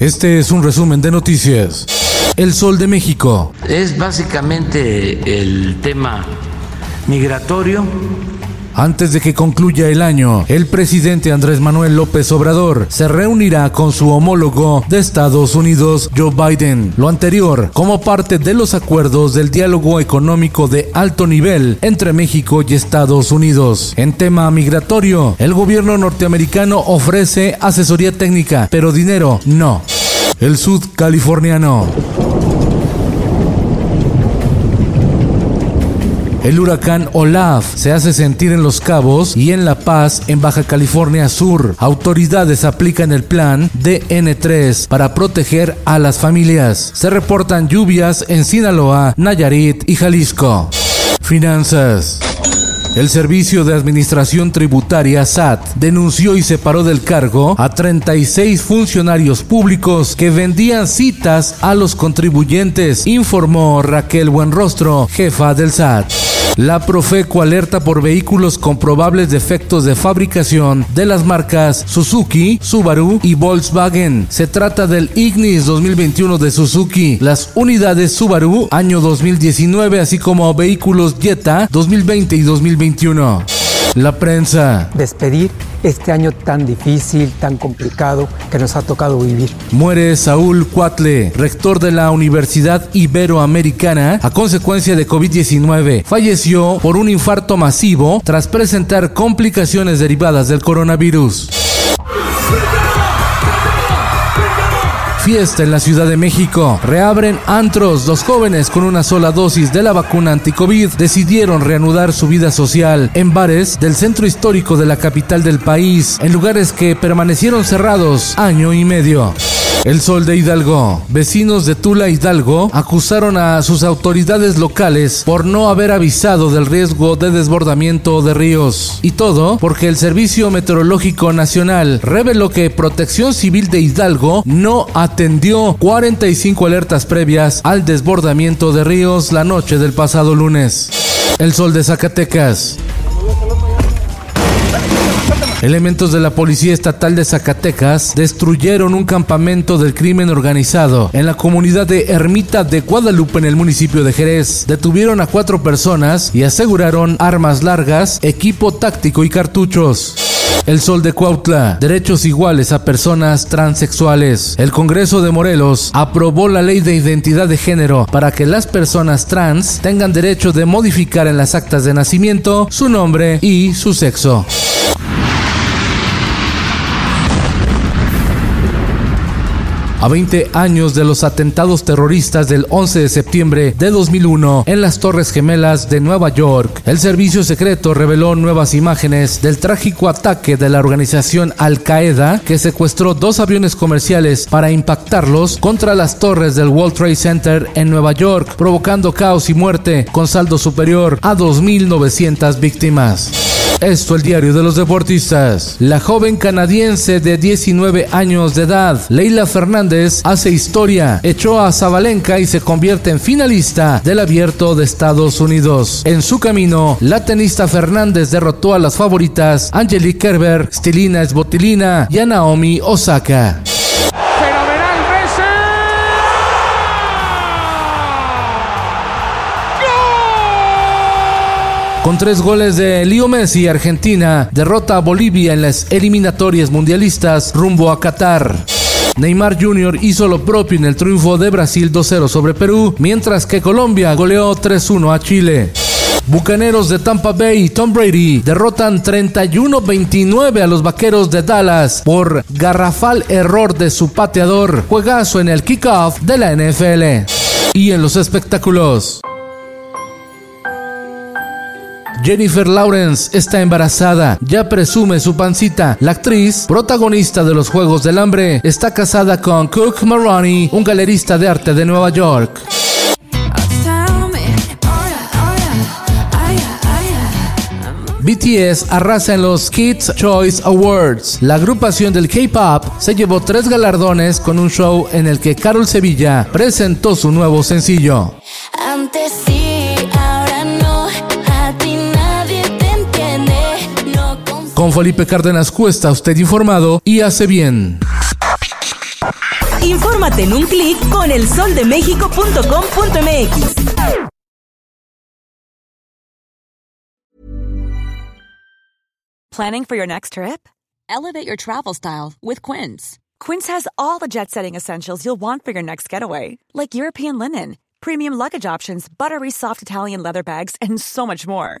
Este es un resumen de noticias. El Sol de México. Es básicamente el tema migratorio antes de que concluya el año, el presidente Andrés Manuel López Obrador se reunirá con su homólogo de Estados Unidos, Joe Biden. Lo anterior, como parte de los acuerdos del diálogo económico de alto nivel entre México y Estados Unidos. En tema migratorio, el gobierno norteamericano ofrece asesoría técnica, pero dinero no. El sudcaliforniano. El huracán Olaf se hace sentir en Los Cabos y en La Paz, en Baja California Sur. Autoridades aplican el plan DN3 para proteger a las familias. Se reportan lluvias en Sinaloa, Nayarit y Jalisco. Finanzas. El Servicio de Administración Tributaria SAT denunció y separó del cargo a 36 funcionarios públicos que vendían citas a los contribuyentes, informó Raquel Buenrostro, jefa del SAT. La Profeco alerta por vehículos con probables defectos de fabricación de las marcas Suzuki, Subaru y Volkswagen. Se trata del Ignis 2021 de Suzuki, las unidades Subaru año 2019, así como vehículos Jetta 2020 y 2021. La prensa. Despedir este año tan difícil, tan complicado que nos ha tocado vivir. Muere Saúl Cuatle, rector de la Universidad Iberoamericana, a consecuencia de COVID-19. Falleció por un infarto masivo tras presentar complicaciones derivadas del coronavirus. Fiesta en la Ciudad de México. Reabren antros. Los jóvenes con una sola dosis de la vacuna anticovid decidieron reanudar su vida social en bares del centro histórico de la capital del país, en lugares que permanecieron cerrados año y medio. El Sol de Hidalgo. Vecinos de Tula Hidalgo acusaron a sus autoridades locales por no haber avisado del riesgo de desbordamiento de ríos. Y todo porque el Servicio Meteorológico Nacional reveló que Protección Civil de Hidalgo no atendió 45 alertas previas al desbordamiento de ríos la noche del pasado lunes. El Sol de Zacatecas. Elementos de la Policía Estatal de Zacatecas destruyeron un campamento del crimen organizado en la comunidad de Ermita de Guadalupe en el municipio de Jerez. Detuvieron a cuatro personas y aseguraron armas largas, equipo táctico y cartuchos. El Sol de Cuautla, derechos iguales a personas transexuales. El Congreso de Morelos aprobó la ley de identidad de género para que las personas trans tengan derecho de modificar en las actas de nacimiento su nombre y su sexo. A 20 años de los atentados terroristas del 11 de septiembre de 2001 en las Torres Gemelas de Nueva York, el servicio secreto reveló nuevas imágenes del trágico ataque de la organización Al Qaeda que secuestró dos aviones comerciales para impactarlos contra las torres del World Trade Center en Nueva York, provocando caos y muerte con saldo superior a 2.900 víctimas. Esto el diario de los deportistas. La joven canadiense de 19 años de edad, Leila Fernández, hace historia. Echó a Zabalenka y se convierte en finalista del abierto de Estados Unidos. En su camino, la tenista Fernández derrotó a las favoritas Angelique Kerber, Stilina Esbotilina y a Naomi Osaka. Con tres goles de Leo Messi, Argentina derrota a Bolivia en las eliminatorias mundialistas rumbo a Qatar. Neymar Jr. hizo lo propio en el triunfo de Brasil 2-0 sobre Perú, mientras que Colombia goleó 3-1 a Chile. Bucaneros de Tampa Bay y Tom Brady derrotan 31-29 a los Vaqueros de Dallas por garrafal error de su pateador. Juegazo en el kickoff de la NFL. Y en los espectáculos. Jennifer Lawrence está embarazada, ya presume su pancita. La actriz, protagonista de los Juegos del Hambre, está casada con Cook Maroney, un galerista de arte de Nueva York. BTS arrasa en los Kids Choice Awards. La agrupación del K-pop se llevó tres galardones con un show en el que Carol Sevilla presentó su nuevo sencillo. Antes Con Felipe Cárdenas Cuesta, usted informado y hace bien. Infórmate en un clic con elsoldemexico.com.mx. Planning for your next trip? Elevate your travel style with Quince. Quince has all the jet setting essentials you'll want for your next getaway, like European linen, premium luggage options, buttery soft Italian leather bags, and so much more.